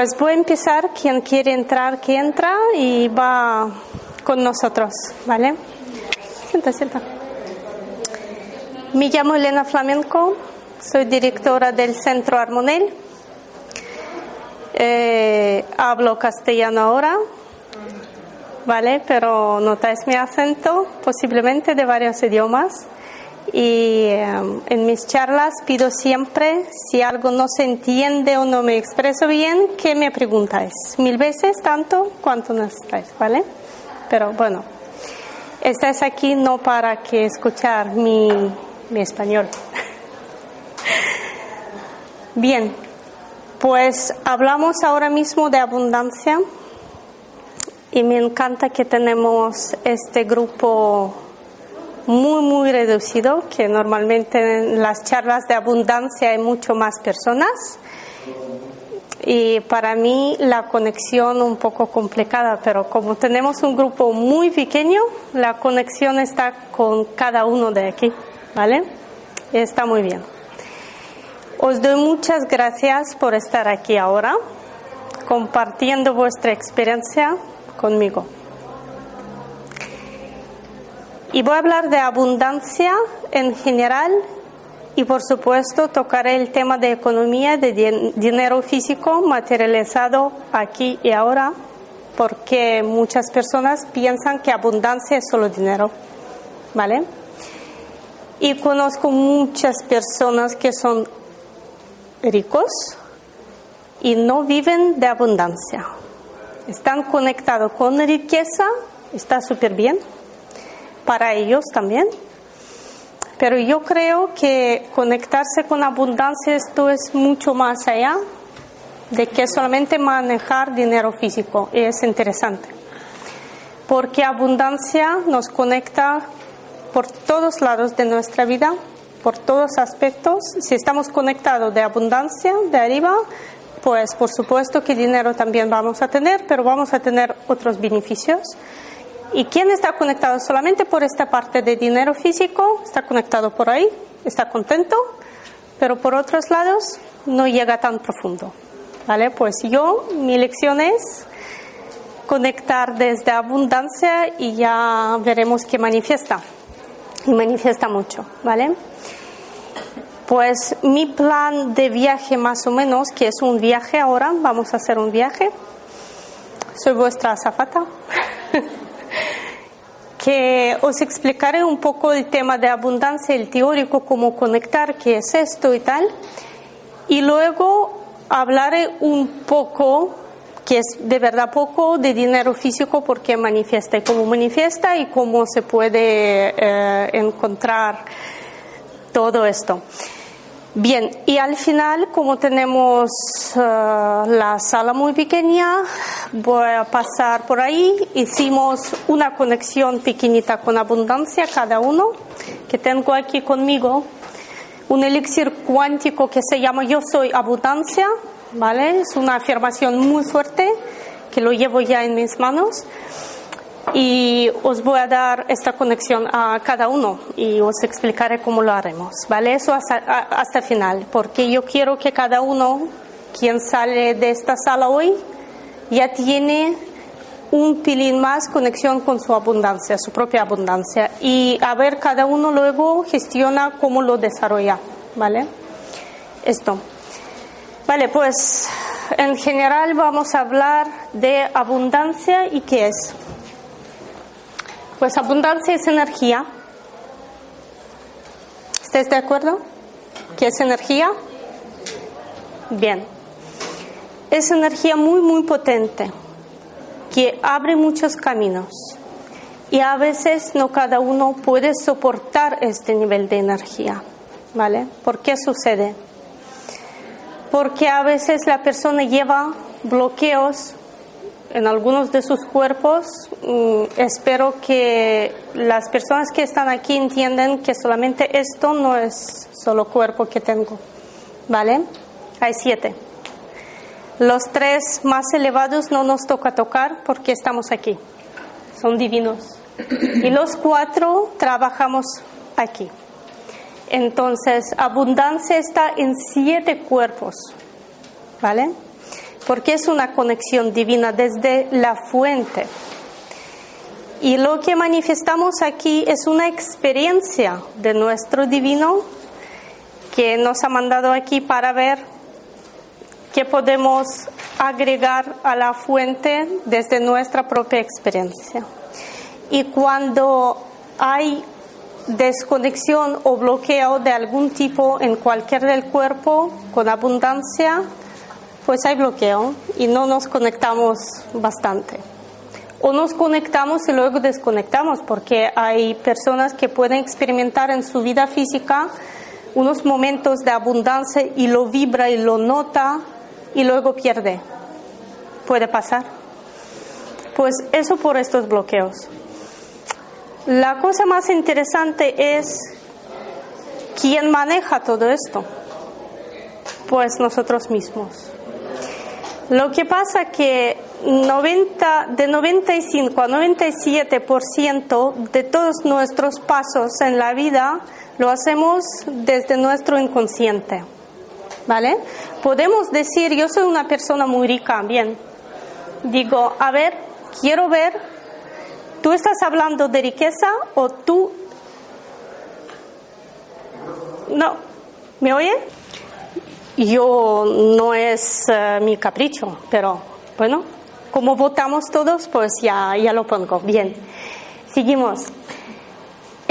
Pues voy a empezar. Quien quiere entrar, que entra y va con nosotros, ¿vale? Sienta, sienta. Me llamo Elena Flamenco, soy directora del Centro Armonel. Eh, hablo castellano ahora, ¿vale? Pero notáis mi acento, posiblemente de varios idiomas. Y eh, en mis charlas pido siempre, si algo no se entiende o no me expreso bien, que me preguntáis. Mil veces, tanto cuanto necesitáis, ¿vale? Pero bueno, estáis aquí no para que escuchar mi, mi español. Bien, pues hablamos ahora mismo de abundancia y me encanta que tenemos este grupo muy, muy reducido, que normalmente en las charlas de abundancia hay mucho más personas. Y para mí la conexión un poco complicada, pero como tenemos un grupo muy pequeño, la conexión está con cada uno de aquí, ¿vale? Está muy bien. Os doy muchas gracias por estar aquí ahora, compartiendo vuestra experiencia conmigo. Y voy a hablar de abundancia en general y por supuesto tocaré el tema de economía, de din dinero físico materializado aquí y ahora, porque muchas personas piensan que abundancia es solo dinero, ¿vale? Y conozco muchas personas que son ricos y no viven de abundancia. Están conectados con riqueza, está súper bien para ellos también. Pero yo creo que conectarse con abundancia esto es mucho más allá de que solamente manejar dinero físico. Y es interesante. Porque abundancia nos conecta por todos lados de nuestra vida, por todos aspectos. Si estamos conectados de abundancia, de arriba, pues por supuesto que dinero también vamos a tener, pero vamos a tener otros beneficios. ¿Y quién está conectado solamente por esta parte de dinero físico? Está conectado por ahí, está contento, pero por otros lados no llega tan profundo. ¿Vale? Pues yo, mi lección es conectar desde abundancia y ya veremos qué manifiesta. Y manifiesta mucho, ¿vale? Pues mi plan de viaje más o menos, que es un viaje ahora, vamos a hacer un viaje. Soy vuestra azafata. que os explicaré un poco el tema de abundancia, el teórico, cómo conectar, qué es esto y tal. Y luego hablaré un poco, que es de verdad poco, de dinero físico, porque manifiesta y cómo manifiesta y cómo se puede eh, encontrar todo esto. Bien, y al final, como tenemos uh, la sala muy pequeña, voy a pasar por ahí. Hicimos una conexión pequeñita con abundancia cada uno, que tengo aquí conmigo. Un elixir cuántico que se llama Yo soy abundancia, ¿vale? Es una afirmación muy fuerte que lo llevo ya en mis manos y os voy a dar esta conexión a cada uno y os explicaré cómo lo haremos, ¿vale? Eso hasta, el final, porque yo quiero que cada uno, quien sale de esta sala hoy, ya tiene un pilín más conexión con su abundancia, su propia abundancia. Y a ver, cada uno luego gestiona cómo lo desarrolla, ¿vale? Esto. Vale, pues en general vamos a hablar de abundancia y qué es. Pues abundancia es energía. ¿Estáis de acuerdo? ¿Qué es energía? Bien. Es energía muy, muy potente que abre muchos caminos y a veces no cada uno puede soportar este nivel de energía. ¿Vale? ¿Por qué sucede? Porque a veces la persona lleva bloqueos en algunos de sus cuerpos. Mm, espero que las personas que están aquí entiendan que solamente esto no es solo cuerpo que tengo. ¿Vale? Hay siete. Los tres más elevados no nos toca tocar porque estamos aquí. Son divinos. Y los cuatro trabajamos aquí. Entonces, abundancia está en siete cuerpos. ¿Vale? Porque es una conexión divina desde la fuente. Y lo que manifestamos aquí es una experiencia de nuestro divino que nos ha mandado aquí para ver que podemos agregar a la fuente desde nuestra propia experiencia. Y cuando hay desconexión o bloqueo de algún tipo en cualquier del cuerpo con abundancia, pues hay bloqueo y no nos conectamos bastante. O nos conectamos y luego desconectamos porque hay personas que pueden experimentar en su vida física unos momentos de abundancia y lo vibra y lo nota y luego pierde. Puede pasar. Pues eso por estos bloqueos. La cosa más interesante es quién maneja todo esto. Pues nosotros mismos. Lo que pasa que 90, de 95 a 97% de todos nuestros pasos en la vida lo hacemos desde nuestro inconsciente. ¿vale? Podemos decir, yo soy una persona muy rica, bien. Digo, a ver, quiero ver, ¿tú estás hablando de riqueza o tú... No, ¿me oye? Yo no es eh, mi capricho, pero bueno, como votamos todos, pues ya, ya lo pongo. Bien, seguimos.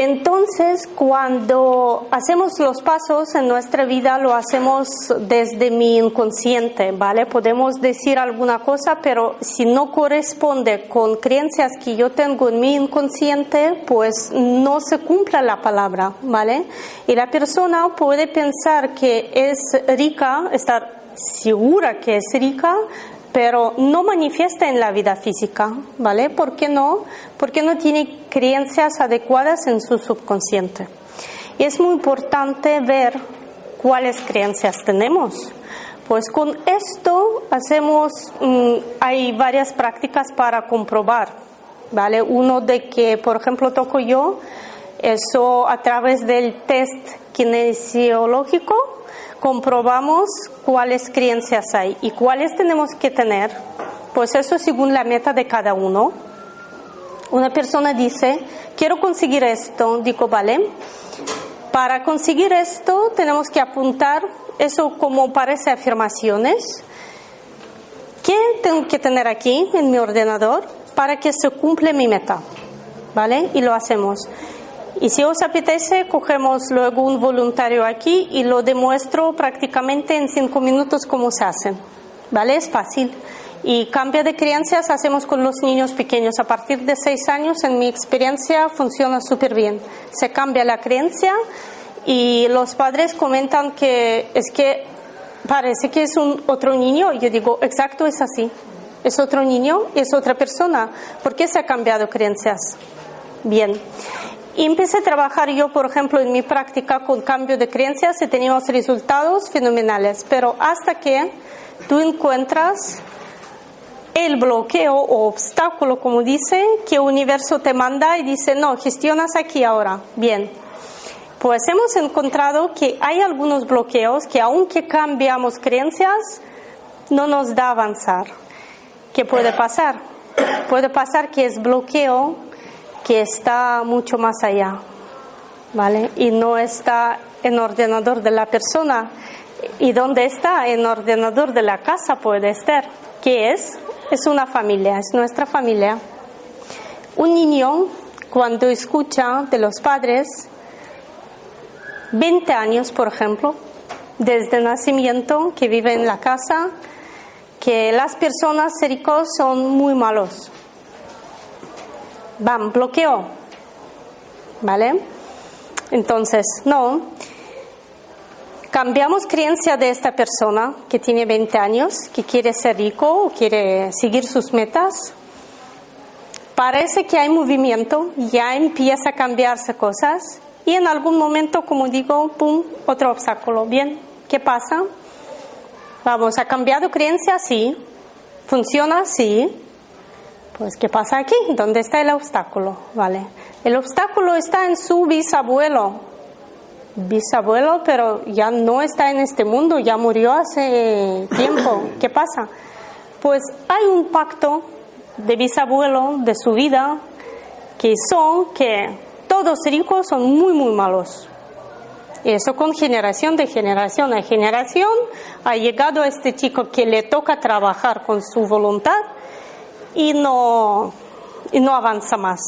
Entonces, cuando hacemos los pasos en nuestra vida, lo hacemos desde mi inconsciente, ¿vale? Podemos decir alguna cosa, pero si no corresponde con creencias que yo tengo en mi inconsciente, pues no se cumple la palabra, ¿vale? Y la persona puede pensar que es rica, estar segura que es rica, pero no manifiesta en la vida física, ¿vale? ¿Por qué no? Porque no tiene creencias adecuadas en su subconsciente. Y es muy importante ver cuáles creencias tenemos. Pues con esto hacemos, mm, hay varias prácticas para comprobar, ¿vale? Uno de que, por ejemplo, toco yo, eso a través del test kinesiológico, comprobamos cuáles creencias hay y cuáles tenemos que tener, pues eso según la meta de cada uno. Una persona dice, quiero conseguir esto, digo, vale, para conseguir esto tenemos que apuntar eso como parece afirmaciones. ¿Qué tengo que tener aquí en mi ordenador para que se cumple mi meta? ¿Vale? Y lo hacemos. Y si os apetece, cogemos luego un voluntario aquí y lo demuestro prácticamente en cinco minutos cómo se hace. ¿Vale? Es fácil. Y cambio de creencias hacemos con los niños pequeños. A partir de seis años, en mi experiencia, funciona súper bien. Se cambia la creencia y los padres comentan que es que parece que es un otro niño. Yo digo, exacto, es así. Es otro niño, es otra persona. ¿Por qué se ha cambiado creencias? Bien. Y empecé a trabajar yo, por ejemplo, en mi práctica con cambio de creencias y teníamos resultados fenomenales. Pero hasta que tú encuentras el bloqueo o obstáculo, como dice, que el universo te manda y dice, no, gestionas aquí ahora. Bien. Pues hemos encontrado que hay algunos bloqueos que aunque cambiamos creencias, no nos da avanzar. ¿Qué puede pasar? puede pasar que es bloqueo que está mucho más allá, ¿vale? Y no está en ordenador de la persona. ¿Y dónde está? En ordenador de la casa puede estar. ¿Qué es? Es una familia, es nuestra familia. Un niño, cuando escucha de los padres, 20 años, por ejemplo, desde nacimiento, que vive en la casa, que las personas ricos son muy malos. Van, bloqueo. ¿Vale? Entonces, no. Cambiamos creencia de esta persona que tiene 20 años, que quiere ser rico o quiere seguir sus metas. Parece que hay movimiento, ya empieza a cambiarse cosas y en algún momento, como digo, pum, otro obstáculo. Bien, ¿qué pasa? Vamos, ¿ha cambiado creencia? Sí. ¿Funciona? Sí. Pues, ¿qué pasa aquí? ¿Dónde está el obstáculo? Vale. El obstáculo está en su bisabuelo. Bisabuelo, pero ya no está en este mundo, ya murió hace tiempo. ¿Qué pasa? Pues hay un pacto de bisabuelo de su vida que son que todos ricos son muy, muy malos. Y eso con generación de generación a generación ha llegado a este chico que le toca trabajar con su voluntad y no, y no avanza más.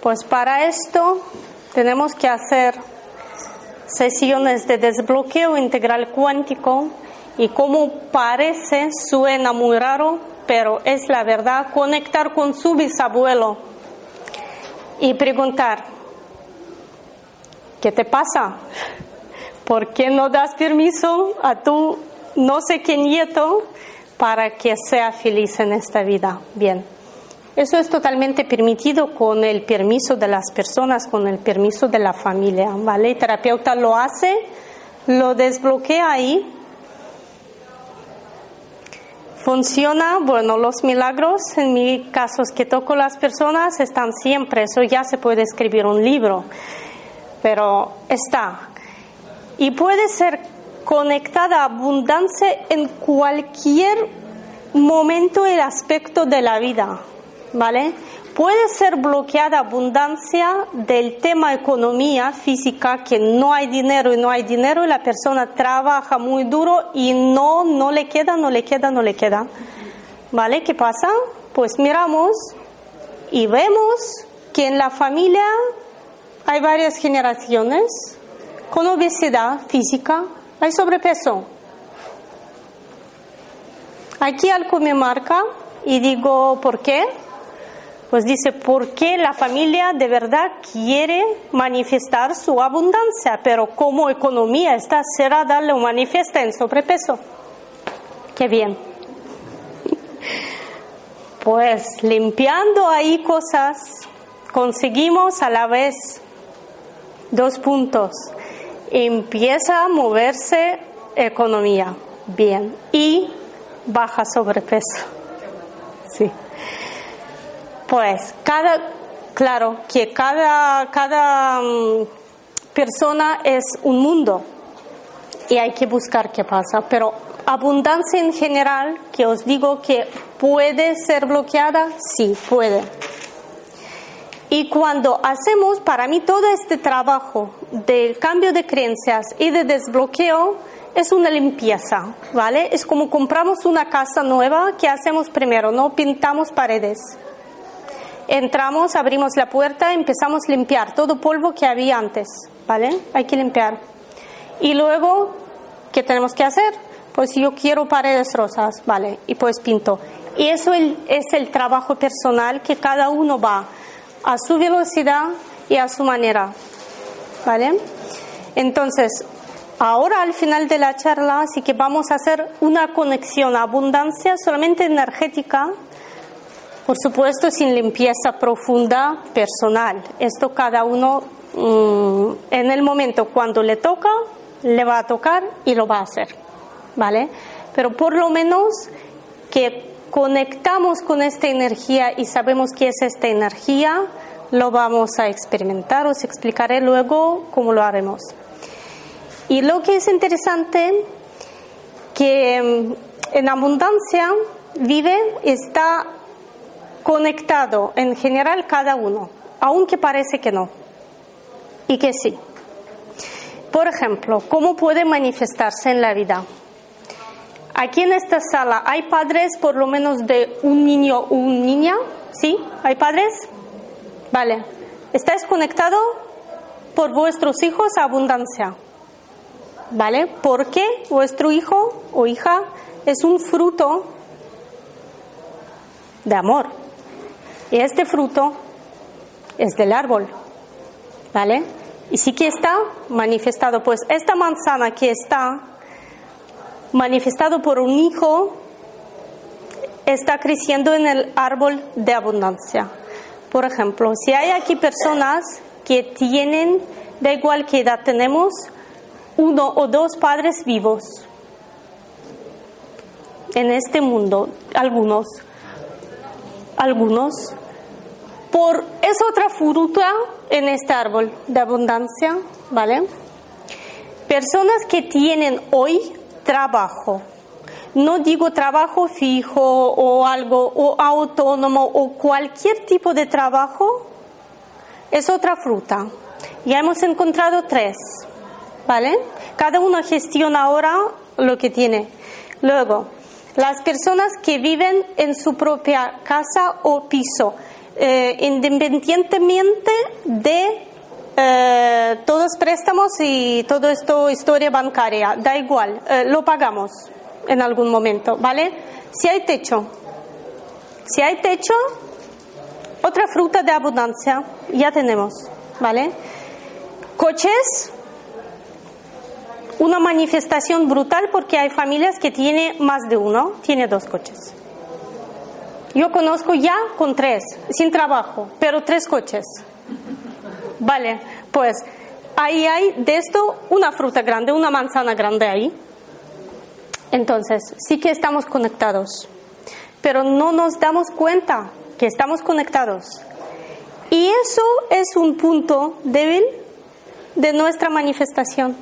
Pues para esto tenemos que hacer sesiones de desbloqueo integral cuántico y como parece, suena muy raro, pero es la verdad, conectar con su bisabuelo y preguntar, ¿qué te pasa? ¿Por qué no das permiso a tu no sé qué nieto para que sea feliz en esta vida? Bien. Eso es totalmente permitido con el permiso de las personas, con el permiso de la familia, ¿vale? El terapeuta lo hace, lo desbloquea ahí. Funciona, bueno, los milagros, en mi caso que toco las personas, están siempre, eso ya se puede escribir un libro, pero está. Y puede ser conectada a abundancia en cualquier momento y aspecto de la vida, ¿vale? Puede ser bloqueada abundancia del tema economía física, que no hay dinero y no hay dinero y la persona trabaja muy duro y no, no le queda, no le queda, no le queda. ¿Vale? ¿Qué pasa? Pues miramos y vemos que en la familia hay varias generaciones con obesidad física, hay sobrepeso. Aquí algo me marca y digo, ¿por qué? Pues dice, porque la familia de verdad quiere manifestar su abundancia, pero como economía está cerrada, lo manifiesta en sobrepeso. Qué bien. Pues limpiando ahí cosas, conseguimos a la vez dos puntos. Empieza a moverse economía, bien, y baja sobrepeso. Sí pues cada, claro que cada, cada mm, persona es un mundo y hay que buscar qué pasa, pero abundancia en general, que os digo que puede ser bloqueada, sí, puede. Y cuando hacemos, para mí, todo este trabajo de cambio de creencias y de desbloqueo es una limpieza, ¿vale? Es como compramos una casa nueva, ¿qué hacemos primero? No pintamos paredes entramos, abrimos la puerta, empezamos a limpiar todo polvo que había antes, ¿vale? Hay que limpiar. Y luego, ¿qué tenemos que hacer? Pues yo quiero paredes rosas, ¿vale? Y pues pinto. Y eso es el trabajo personal que cada uno va a su velocidad y a su manera, ¿vale? Entonces, ahora al final de la charla sí que vamos a hacer una conexión a abundancia solamente energética por supuesto, sin limpieza profunda personal. Esto cada uno mm, en el momento cuando le toca, le va a tocar y lo va a hacer. ¿Vale? Pero por lo menos que conectamos con esta energía y sabemos qué es esta energía, lo vamos a experimentar. Os explicaré luego cómo lo haremos. Y lo que es interesante, que mm, en abundancia vive, está conectado en general cada uno, aunque parece que no, y que sí. Por ejemplo, ¿cómo puede manifestarse en la vida? Aquí en esta sala hay padres por lo menos de un niño o una niña, ¿sí? ¿Hay padres? Vale. ¿Estáis conectados por vuestros hijos a abundancia? ¿Vale? Porque vuestro hijo o hija es un fruto de amor. Y este fruto es del árbol. ¿Vale? Y sí que está manifestado. Pues esta manzana que está manifestado por un hijo está creciendo en el árbol de abundancia. Por ejemplo, si hay aquí personas que tienen, da igual qué edad tenemos, uno o dos padres vivos en este mundo, algunos, algunos, por es otra fruta en este árbol de abundancia, ¿vale? Personas que tienen hoy trabajo, no digo trabajo fijo o algo, o autónomo o cualquier tipo de trabajo, es otra fruta. Ya hemos encontrado tres, ¿vale? Cada uno gestiona ahora lo que tiene. Luego, las personas que viven en su propia casa o piso, eh, independientemente de eh, todos préstamos y todo esto historia bancaria, da igual, eh, lo pagamos en algún momento, ¿vale? Si hay techo, si hay techo, otra fruta de abundancia ya tenemos, ¿vale? Coches, una manifestación brutal porque hay familias que tienen más de uno, tiene dos coches. Yo conozco ya con tres, sin trabajo, pero tres coches. Vale, pues ahí hay de esto una fruta grande, una manzana grande ahí. Entonces, sí que estamos conectados, pero no nos damos cuenta que estamos conectados. Y eso es un punto débil de nuestra manifestación.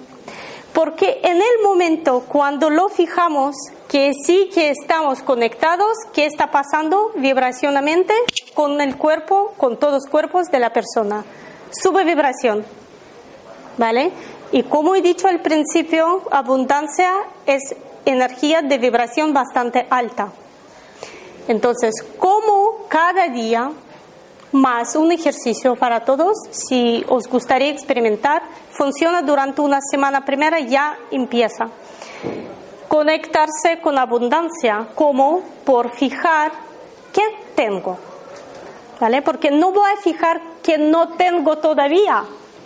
Porque en el momento cuando lo fijamos que sí que estamos conectados, ¿qué está pasando vibracionalmente con el cuerpo, con todos los cuerpos de la persona? Sube vibración. ¿Vale? Y como he dicho al principio, abundancia es energía de vibración bastante alta. Entonces, como cada día más un ejercicio para todos, si os gustaría experimentar, funciona durante una semana primera, ya empieza. Conectarse con abundancia, como por fijar qué tengo. Porque no voy a fijar que no tengo todavía,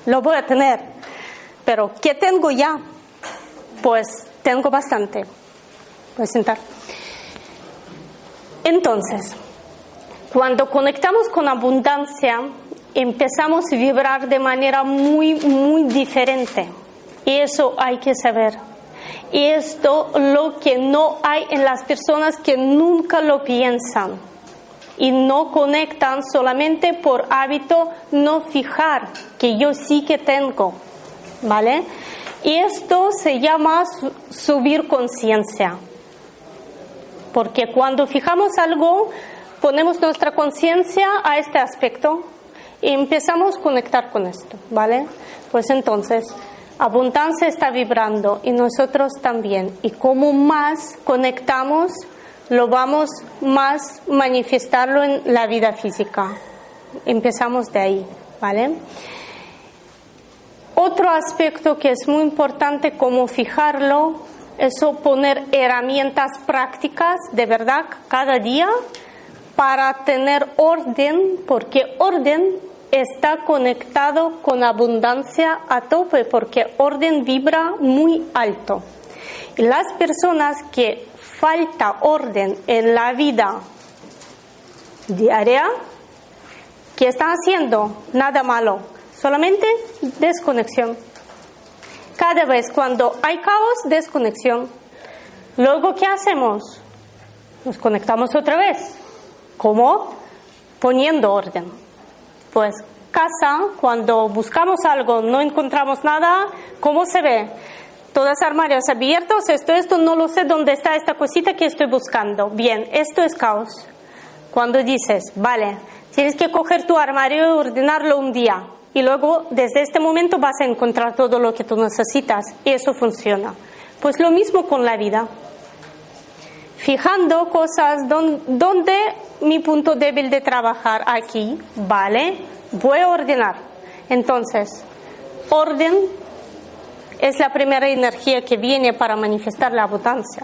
lo voy a tener. Pero ¿qué tengo ya? Pues tengo bastante. Voy sentar. Entonces, cuando conectamos con abundancia, empezamos a vibrar de manera muy, muy diferente. Y eso hay que saber. Y esto lo que no hay en las personas que nunca lo piensan y no conectan solamente por hábito no fijar que yo sí que tengo, ¿vale? Y esto se llama subir conciencia. Porque cuando fijamos algo, ponemos nuestra conciencia a este aspecto y empezamos a conectar con esto, ¿vale? Pues entonces, abundancia está vibrando y nosotros también. Y como más conectamos, lo vamos más manifestarlo en la vida física. Empezamos de ahí, ¿vale? Otro aspecto que es muy importante como fijarlo es poner herramientas prácticas de verdad cada día para tener orden, porque orden está conectado con abundancia a tope, porque orden vibra muy alto. Y las personas que falta orden en la vida diaria, ¿qué están haciendo? Nada malo, solamente desconexión. Cada vez cuando hay caos, desconexión. Luego, ¿qué hacemos? Nos conectamos otra vez ¿Cómo? Poniendo orden. Pues casa, cuando buscamos algo, no encontramos nada, ¿cómo se ve? Todas armarios abiertos, esto, esto, no lo sé dónde está esta cosita que estoy buscando. Bien, esto es caos. cuando dices, vale, tienes que coger tu armario y ordenarlo un día. Y luego, desde este momento, vas a encontrar todo lo que tú necesitas. Y eso funciona. Pues lo mismo con la vida. Fijando cosas donde, mi punto débil de trabajar aquí, vale, voy a ordenar. Entonces, orden es la primera energía que viene para manifestar la abundancia.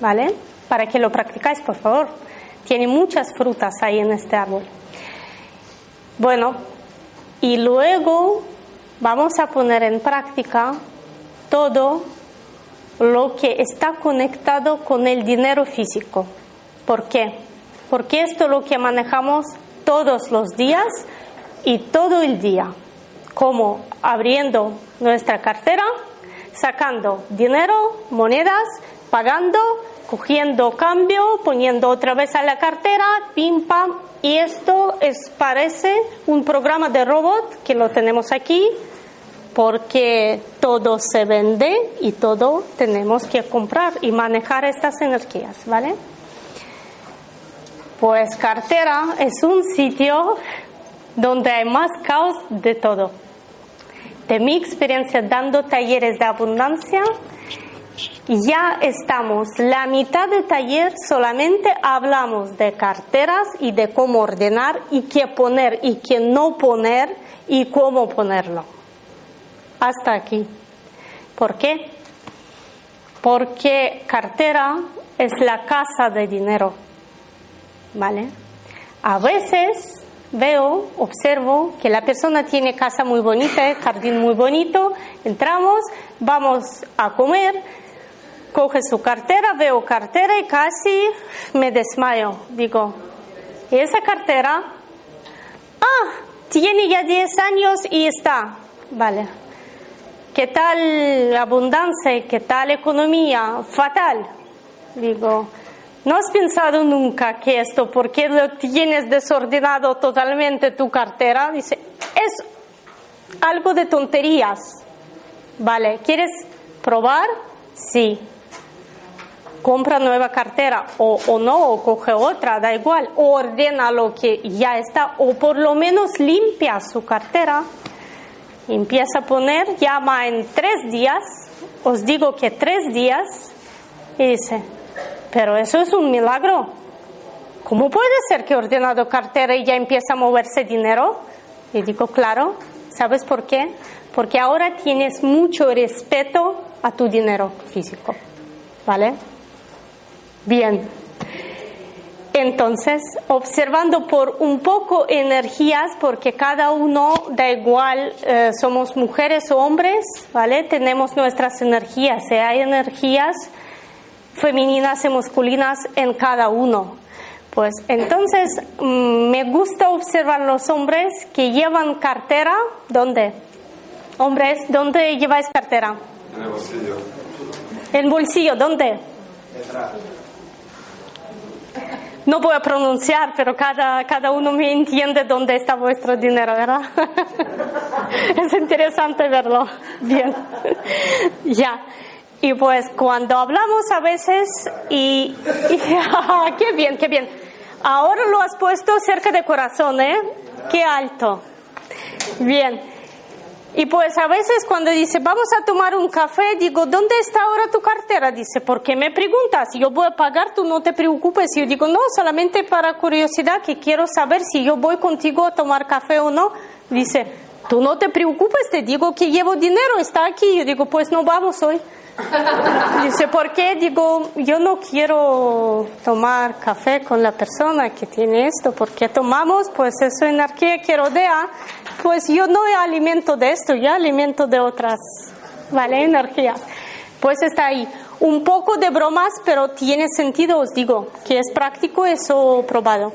¿Vale? Para que lo practicáis, por favor. Tiene muchas frutas ahí en este árbol. Bueno, y luego vamos a poner en práctica todo lo que está conectado con el dinero físico. ¿Por qué? Porque esto es lo que manejamos todos los días y todo el día, como abriendo nuestra cartera, sacando dinero, monedas, pagando, cogiendo cambio, poniendo otra vez a la cartera, pim pam. Y esto es, parece un programa de robot que lo tenemos aquí, porque todo se vende y todo tenemos que comprar y manejar estas energías, ¿vale? Pues cartera es un sitio donde hay más caos de todo. De mi experiencia dando talleres de abundancia, ya estamos, la mitad del taller solamente hablamos de carteras y de cómo ordenar y qué poner y qué no poner y cómo ponerlo. Hasta aquí. ¿Por qué? Porque cartera es la casa de dinero. ¿Vale? A veces veo, observo que la persona tiene casa muy bonita, jardín muy bonito, entramos, vamos a comer, coge su cartera, veo cartera y casi me desmayo. Digo, esa cartera? Ah, tiene ya 10 años y está. Vale. ¿Qué tal abundancia? ¿Qué tal economía? Fatal. Digo, ¿no has pensado nunca que esto, por qué lo tienes desordenado totalmente tu cartera? Dice, es algo de tonterías. Vale, ¿quieres probar? Sí compra nueva cartera o, o, no, o coge otra, da igual, ordena lo que ya está, o por lo menos limpia su cartera, empieza a poner, llama en tres días, os digo que tres días, y dice, pero eso es un milagro. ¿Cómo puede ser que ordenado cartera y ya empieza a moverse dinero? Y digo, claro, ¿sabes por qué? Porque ahora tienes mucho respeto a tu dinero físico. ¿Vale? Bien. Entonces, observando por un poco energías, porque cada uno da igual, eh, somos mujeres o hombres, ¿vale? Tenemos nuestras energías, y hay energías femeninas y masculinas en cada uno. Pues entonces mm, me gusta observar los hombres que llevan cartera, ¿dónde? Hombres, ¿dónde lleváis cartera? En el bolsillo. ¿En bolsillo? ¿Dónde? Detrás. No voy a pronunciar, pero cada, cada uno me entiende dónde está vuestro dinero, ¿verdad? es interesante verlo. Bien. ya. Y pues cuando hablamos a veces y, qué bien, qué bien. Ahora lo has puesto cerca de corazón, ¿eh? Qué alto. Bien. Y pues a veces cuando dice, vamos a tomar un café, digo, ¿dónde está ahora tu cartera? Dice, ¿por qué me preguntas? Yo voy a pagar, tú no te preocupes. Y yo digo, no, solamente para curiosidad, que quiero saber si yo voy contigo a tomar café o no. Dice, tú no te preocupes, te digo que llevo dinero, está aquí. Yo digo, pues no vamos hoy. Dice, ¿por qué? Digo, yo no quiero tomar café con la persona que tiene esto, porque tomamos, pues esa energía que rodea, pues yo no alimento de esto, yo alimento de otras, ¿vale? Energías. Pues está ahí. Un poco de bromas, pero tiene sentido, os digo, que es práctico, eso probado.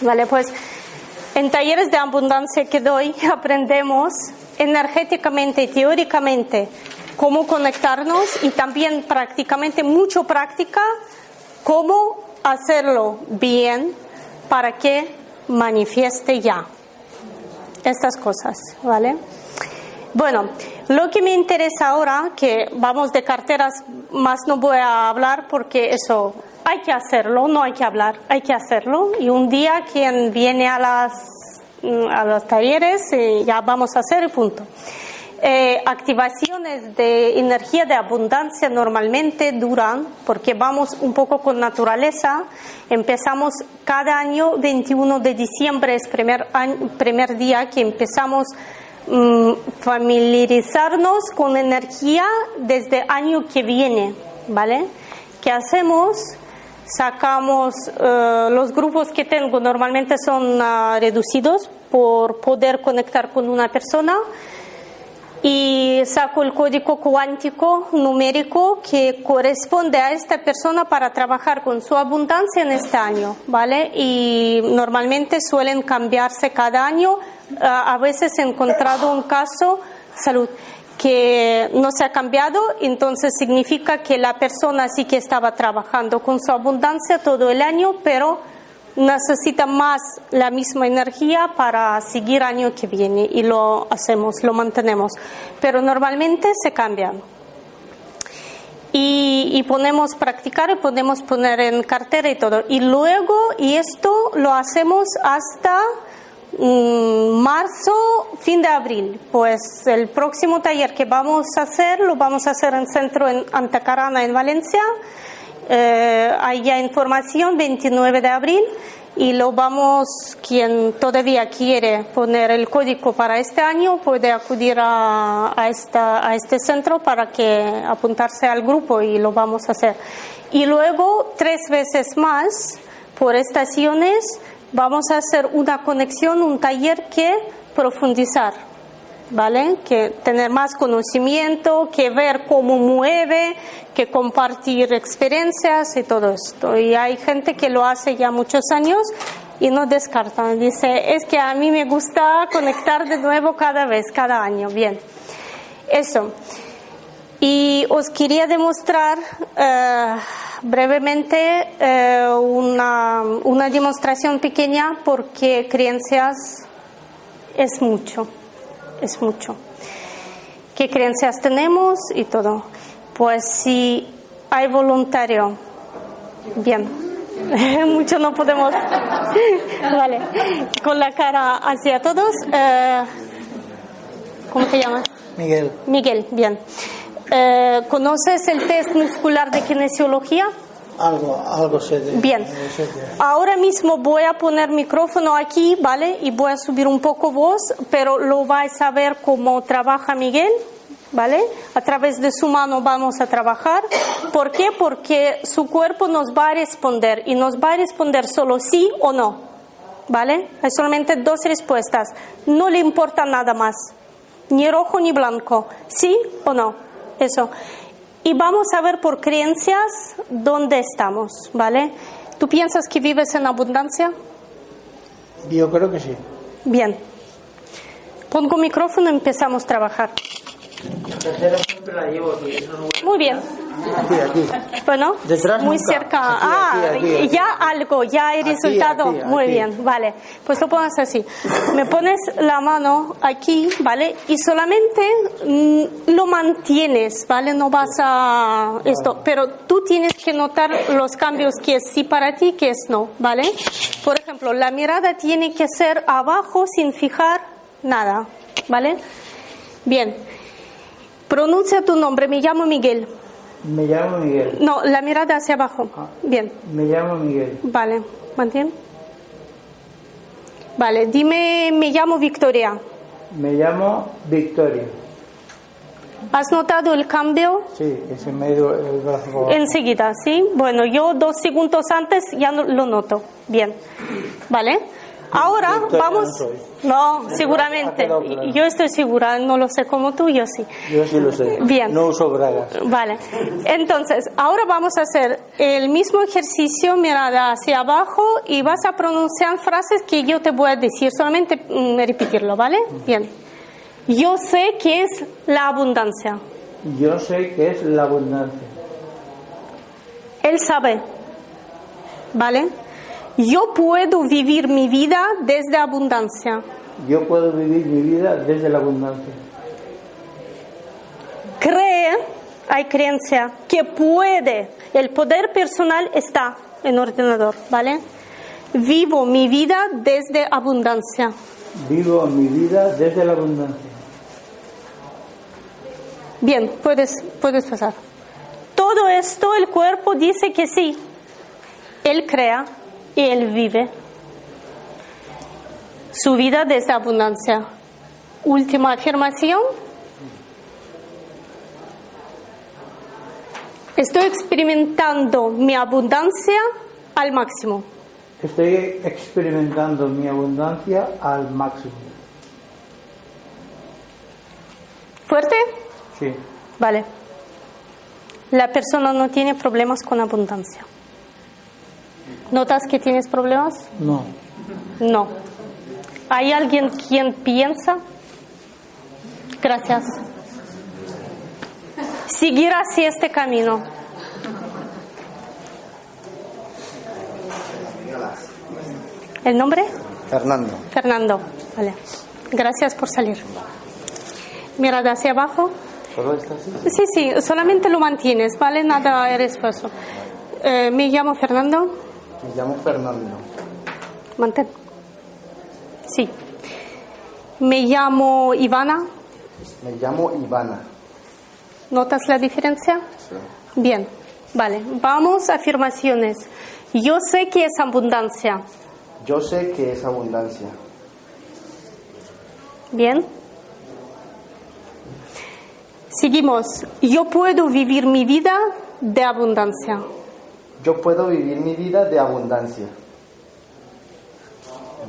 Vale, pues en talleres de abundancia que doy aprendemos energéticamente y teóricamente cómo conectarnos y también prácticamente, mucho práctica, cómo hacerlo bien para que manifieste ya estas cosas, ¿vale? Bueno, lo que me interesa ahora, que vamos de carteras, más no voy a hablar porque eso hay que hacerlo, no hay que hablar, hay que hacerlo. Y un día quien viene a las mm, a los talleres y ya vamos a hacer y punto. Eh, activaciones de energía de abundancia normalmente duran, porque vamos un poco con naturaleza, empezamos cada año 21 de diciembre, es primer, primer día que empezamos mm, familiarizarnos con energía desde año que viene, ¿vale? ¿Qué hacemos? Sacamos eh, los grupos que tengo, normalmente son uh, reducidos por poder conectar con una persona y saco el código cuántico numérico que corresponde a esta persona para trabajar con su abundancia en este año, ¿vale? Y normalmente suelen cambiarse cada año. A veces he encontrado un caso, salud, que no se ha cambiado, entonces significa que la persona sí que estaba trabajando con su abundancia todo el año, pero necesita más la misma energía para seguir año que viene y lo hacemos, lo mantenemos. Pero normalmente se cambian. Y, y, podemos practicar y podemos poner en cartera y todo. Y luego, y esto lo hacemos hasta marzo, fin de abril. Pues el próximo taller que vamos a hacer lo vamos a hacer en centro en Antacarana, en Valencia. Eh, hay ya información 29 de abril y lo vamos, quien todavía quiere poner el código para este año puede acudir a, a, esta, a este centro para que apuntarse al grupo y lo vamos a hacer. Y luego, tres veces más, por estaciones, vamos a hacer una conexión, un taller que profundizar ¿vale? Que tener más conocimiento, que ver cómo mueve, que compartir experiencias y todo esto. Y hay gente que lo hace ya muchos años y no descartan. Dice, es que a mí me gusta conectar de nuevo cada vez, cada año. Bien, eso. Y os quería demostrar eh, brevemente eh, una, una demostración pequeña porque creencias es mucho es mucho. ¿Qué creencias tenemos y todo? Pues si hay voluntario, bien, mucho no podemos, vale, con la cara hacia todos. Eh, ¿Cómo te llamas? Miguel. Miguel, bien. Eh, ¿Conoces el test muscular de kinesiología? Algo, algo sé de Bien. de- Ahora mismo voy a poner micrófono aquí, ¿vale? Y voy a subir un poco voz, pero lo vais a ver cómo trabaja Miguel, ¿vale? A través de su mano vamos a trabajar. ¿Por qué? Porque su cuerpo nos va a responder y nos va a responder solo sí o no, ¿vale? Hay solamente dos respuestas. No le importa nada más, ni rojo ni blanco, sí o no, eso. Y vamos a ver por creencias dónde estamos, ¿vale? ¿Tú piensas que vives en abundancia? Yo creo que sí. Bien. Pongo micrófono y empezamos a trabajar. siempre la llevo aquí. Muy bien. Aquí, aquí. Bueno, Detrás muy nunca. cerca. Aquí, ah, aquí, ya algo, ya hay Aquí, resultado. muy bien, vale. Pues lo pones así. Me pones la mano aquí, ¿vale? Y solamente mm, lo mantienes, ¿vale? No vas a esto. Pero tú tienes que notar los cambios que es sí para ti, que es no, ¿vale? Por ejemplo, la mirada tiene que ser abajo sin fijar nada, ¿vale? Bien. Pronuncia tu nombre. Me llamo Miguel. Me llamo Miguel. No, la mirada hacia abajo. Bien, Me llamo Miguel. vale, mantén. Vale, dime, me llamo Victoria. Me llamo Victoria. ¿Has notado el cambio? Sí, ese medio el brazo. Enseguida, ¿sí? Bueno, yo dos segundos antes ya lo noto. Bien, ¿vale? Ahora vamos... no seguramente. Yo estoy segura, no lo sé como tú, yo sí. Yo sí lo sé. Bien. No uso bragas. Vale, entonces ahora vamos a hacer el mismo ejercicio, mirada hacia abajo y vas a pronunciar frases que yo te voy a decir, solamente mm, repetirlo, ¿vale? Bien. Yo sé que es la abundancia. Yo sé que es la abundancia. Él sabe, ¿vale? Yo puedo vivir mi vida desde abundancia. Yo puedo vivir mi vida desde la abundancia. Cree hay creencia que puede, el poder personal está en ordenador, ¿vale? Vivo mi vida desde abundancia. Vivo mi vida desde la abundancia. Bien, puedes, puedes pasar. Todo esto el cuerpo dice que sí. Él crea y él vive su vida desde abundancia. Última afirmación. Estoy experimentando mi abundancia al máximo. Estoy experimentando mi abundancia al máximo. ¿Fuerte? Sí. Vale. La persona no tiene problemas con abundancia. ¿Notas que tienes problemas? No. No. ¿Hay alguien quien piensa? Gracias. Seguir así este camino. ¿El nombre? Fernando. Fernando. Vale. Gracias por salir. Mirada hacia abajo. ¿Solo está así? Sí, sí, solamente lo mantienes, ¿vale? Nada eres esfuerzo. Eh, me llamo Fernando. Me llamo Fernando. Mantén. Sí. Me llamo Ivana. Me llamo Ivana. ¿Notas la diferencia? Bien. Vale. Vamos a afirmaciones. Yo sé que es abundancia. Yo sé que es abundancia. Bien. Seguimos. Yo puedo vivir mi vida de abundancia. Yo puedo vivir mi vida de abundancia.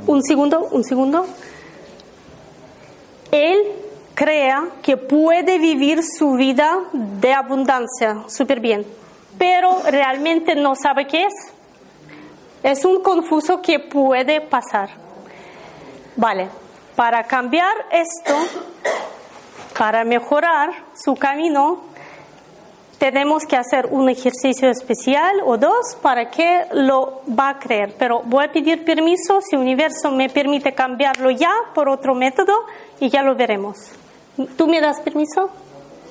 Un segundo, un segundo. Él crea que puede vivir su vida de abundancia, súper bien, pero realmente no sabe qué es. Es un confuso que puede pasar. Vale, para cambiar esto, para mejorar su camino, tenemos que hacer un ejercicio especial o dos para que lo va a creer. Pero voy a pedir permiso si el universo me permite cambiarlo ya por otro método y ya lo veremos. ¿Tú me das permiso?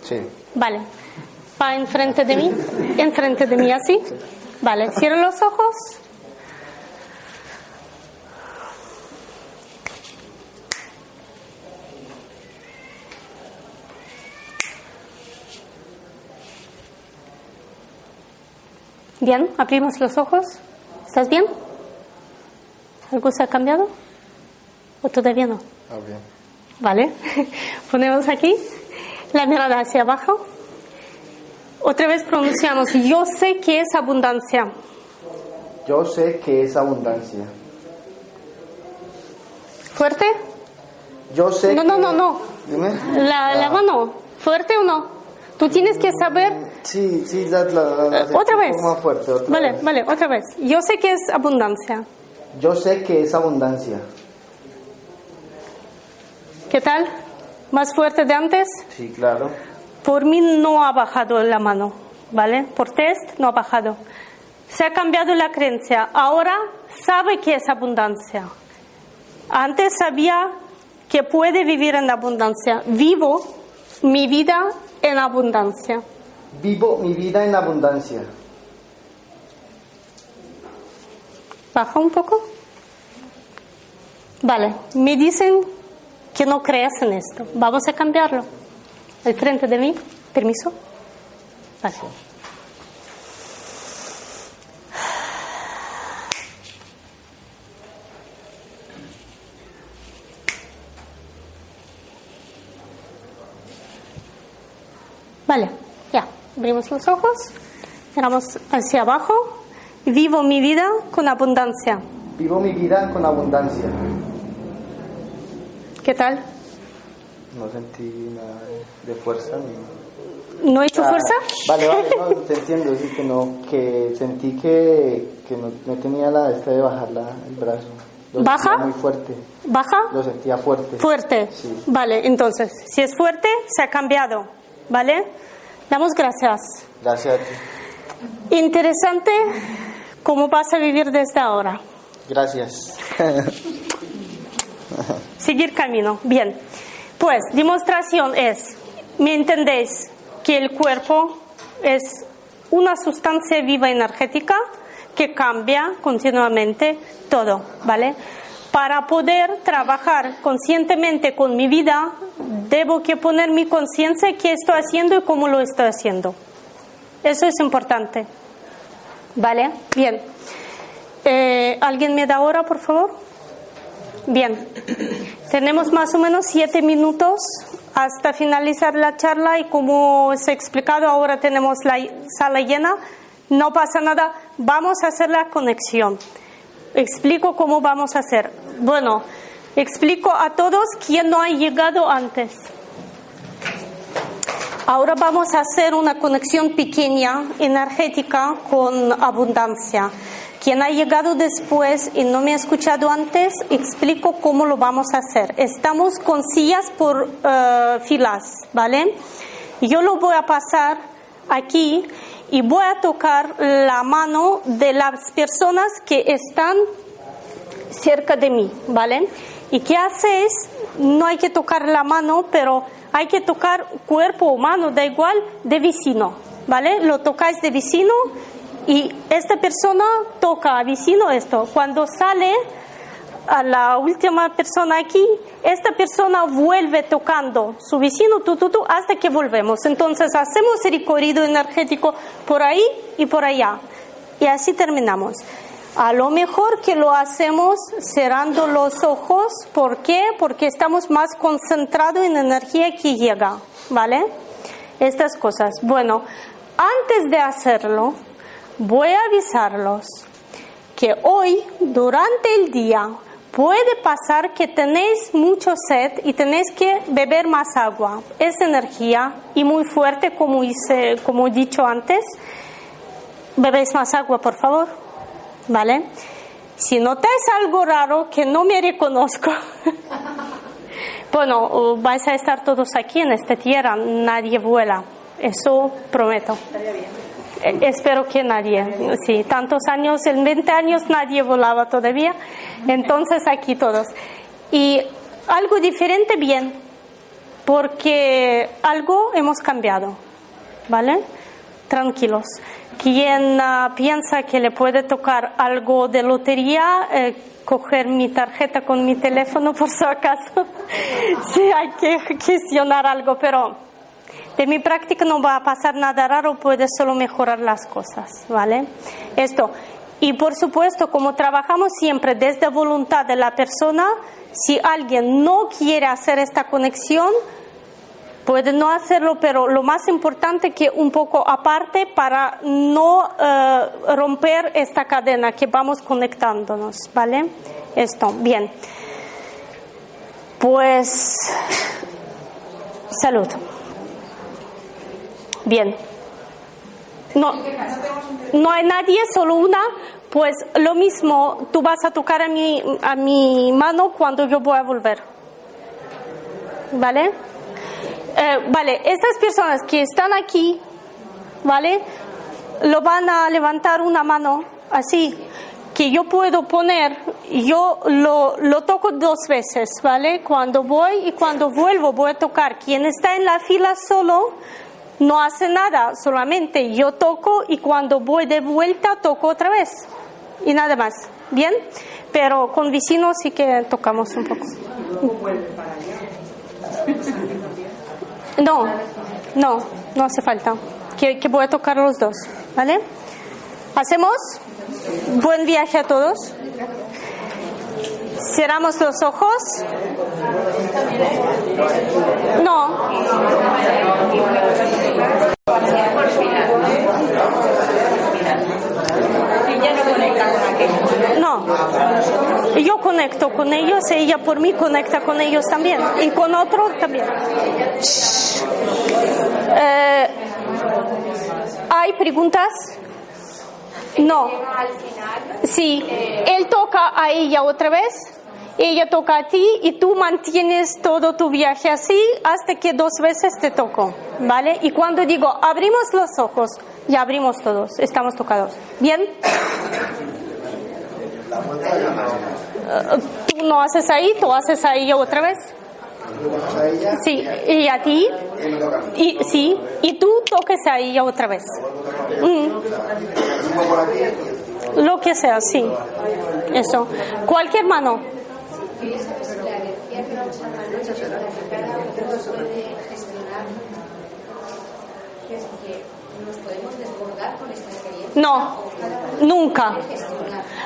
Sí. Vale. Va enfrente de mí, enfrente de mí así. Vale, cierra los ojos. Bien, abrimos los ojos. ¿Estás bien? ¿Algo se ha cambiado? ¿O todavía no? Ah, bien. Vale. Ponemos aquí la mirada hacia abajo. Otra vez pronunciamos, yo sé que es abundancia. Yo sé que es abundancia. ¿Fuerte? Yo sé No, que... no, no, no. Dime. La, la mano, ¿fuerte o no? Tú tienes que saber... Sí, sí, la, la, la- la- Otra un vez. poco más fuerte. otra Vale, vez. vale, otra vez. Yo sé que es abundancia. Yo sé que es abundancia. ¿Qué tal? ¿Más fuerte de antes? Sí, claro. Por mí no ha bajado la mano, ¿vale? Por test no ha bajado. Se ha cambiado la creencia. Ahora sabe que es abundancia. Antes sabía que puede vivir en abundancia. Vivo mi vida en abundancia. Vivo mi vida en abundancia. Baja un poco. Vale, me dicen que no crees en esto. Vamos a cambiarlo. Al frente de mí, permiso. Vale. Vale, ya. Abrimos los ojos, miramos hacia abajo. Vivo mi vida con abundancia. Vivo mi vida con abundancia. ¿Qué tal? No sentí nada de fuerza ni... ¿No he hecho Ah, fuerza? Vale, vale, no, te entiendo, sí que no, que sentí que, que no, no tenía la esta de bajar la, el brazo. Lo ¿Baja? muy fuerte, ¿Baja? lo sentía fuerte. Fuerte. Sí. Vale, entonces, si es fuerte, se ha cambiado. ¿Vale? Damos gracias. Gracias a ti. Interesante cómo vas a vivir desde ahora. Gracias. Seguir camino. Bien. Pues, demostración es, ¿me entendéis? que el cuerpo es una sustancia viva energética que cambia continuamente todo, ¿vale? Para poder trabajar conscientemente con mi vida, debo que poner mi conciencia qué estoy haciendo y cómo lo estoy haciendo. Eso es importante. ¿Vale? Bien. Eh, ¿Alguien me da hora, por favor? Bien. Tenemos más o menos siete minutos hasta finalizar la charla y como os he explicado, ahora tenemos la sala llena. No pasa nada. Vamos a hacer la conexión. Explico cómo vamos a hacer. Bueno, explico a todos quién no ha llegado antes. Ahora vamos a hacer una conexión pequeña, energética, con abundancia. Quien ha llegado después y no me ha escuchado antes, explico cómo lo vamos a hacer. Estamos con sillas por eh, filas, ¿vale? Yo lo voy a pasar aquí y voy a tocar la mano de las personas que están cerca de mí, ¿vale? ¿Y qué haces? No hay que tocar la mano, pero hay que tocar cuerpo o mano, da igual, de vecino, ¿vale? Lo tocáis de vecino y esta persona toca a vecino esto. Cuando sale a la última persona aquí, esta persona vuelve tocando su vecino tú, tú, tú, hasta que volvemos. Entonces hacemos el recorrido energético por ahí y por allá. Y así terminamos. A lo mejor que lo hacemos cerrando los ojos. ¿Por qué? Porque estamos más concentrados en energía que llega. ¿Vale? Estas cosas. Bueno, antes de hacerlo, voy a avisarlos que hoy, durante el día, puede pasar que tenéis mucho sed y tenéis que beber más agua. Es energía y muy fuerte, como, como he dicho antes. Bebéis más agua, por favor. ¿Vale? Si notáis algo raro que no me reconozco, bueno, vais a estar todos aquí en esta tierra, nadie vuela, eso prometo. Eh, espero que nadie, sí, tantos años, en 20 años nadie volaba todavía, entonces aquí todos. Y algo diferente bien, porque algo hemos cambiado, ¿vale? Tranquilos. Quien uh, piensa que le puede tocar algo de lotería, eh, coger mi tarjeta con mi teléfono por si acaso. sí, hay que gestionar algo, pero de mi práctica no va a pasar nada raro, puede solo mejorar las cosas, ¿vale? Esto. Y por supuesto, como trabajamos siempre desde voluntad de la persona, si alguien no quiere hacer esta conexión, Puede no hacerlo, pero lo más importante que un poco aparte para no eh, romper esta cadena que vamos conectándonos, ¿vale? Esto, bien. Pues, salud. Bien. No, no hay nadie, solo una. Pues lo mismo, tú vas a tocar a mi, a mi mano cuando yo voy a volver. ¿Vale? Eh, vale, estas personas que están aquí, ¿vale? Lo van a levantar una mano así, que yo puedo poner, yo lo, lo toco dos veces, ¿vale? Cuando voy y cuando vuelvo voy a tocar. Quien está en la fila solo no hace nada, solamente yo toco y cuando voy de vuelta toco otra vez. Y nada más, ¿bien? Pero con vecinos sí que tocamos un poco. No, no, no hace falta. Que, que voy a tocar los dos, ¿vale? ¿Hacemos? Buen viaje a todos. Cerramos los ojos. No. No. Yo conecto con ellos ella por mí conecta con ellos también. Y con otro también. Eh, ¿Hay preguntas? No. Sí. Él toca a ella otra vez, ella toca a ti y tú mantienes todo tu viaje así hasta que dos veces te toco, ¿vale? Y cuando digo abrimos los ojos, ya abrimos todos, estamos tocados. ¿Bien? ¿Tú no haces ahí? ¿Tú haces ahí otra vez? Sí, y a ti. Y, sí, y tú toques a ella otra vez. Mm. Lo que sea, sí. Eso. Cualquier mano. No, nunca.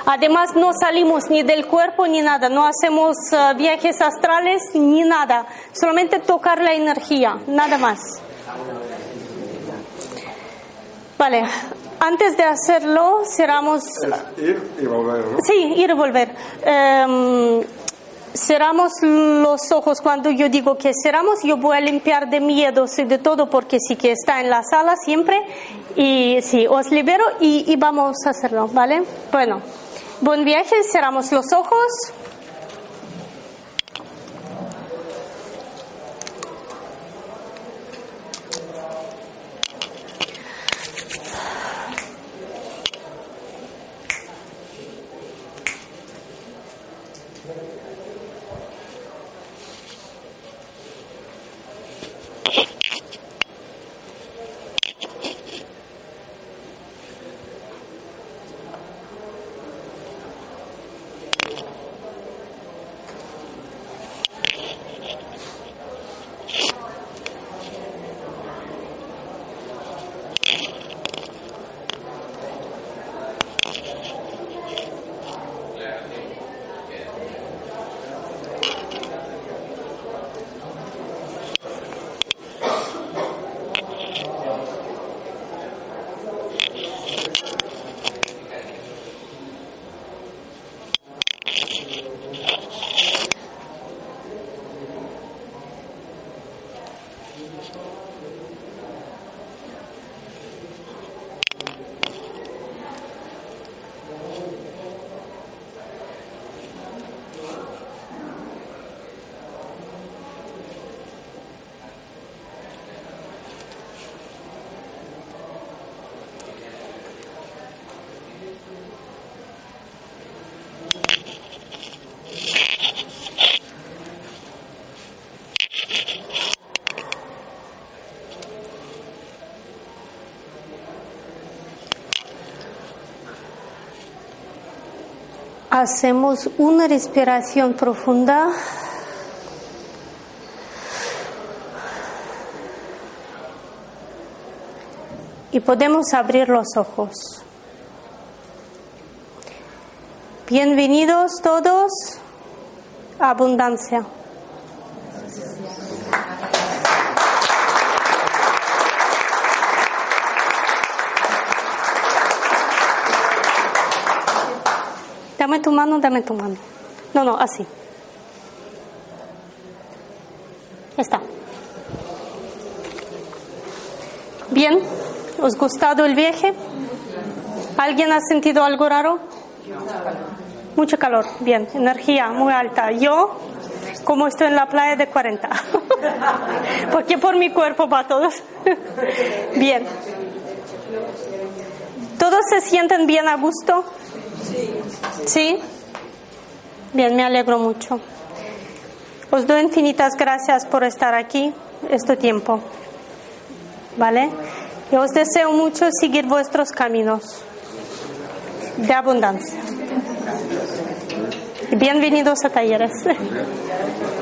Además no salimos ni del cuerpo ni nada, no hacemos eh, viajes astrales ni nada, solamente tocar la energía, nada más. Vale, antes de hacerlo, cerramos Ir y volver, ¿no? Sí, ir y volver. Em, cerramos los ojos cuando yo digo que cerramos, yo voy a limpiar de miedos y de todo porque sí que está en la sala siempre y sí, os libero y, y vamos a hacerlo, ¿vale? Bueno, buen viaje, cerramos los ojos. Hacemos una respiración profunda. Y podemos abrir los ojos. Bienvenidos todos a Abundancia. Dame tu mano, dame tu mano. No, no, así. Está. Bien, ¿os gustado el viaje? ¿Alguien ha sentido algo raro? Mucho calor, bien, energía muy alta. Yo, como estoy en la playa de 40, porque por mi cuerpo va todos. bien. ¿Todos se sienten bien a gusto? ¿Sí? Bien, me alegro mucho. Os doy infinitas gracias por estar aquí este tiempo. ¿Vale? Y os deseo mucho seguir vuestros caminos de abundancia. Bienvenidos a talleres.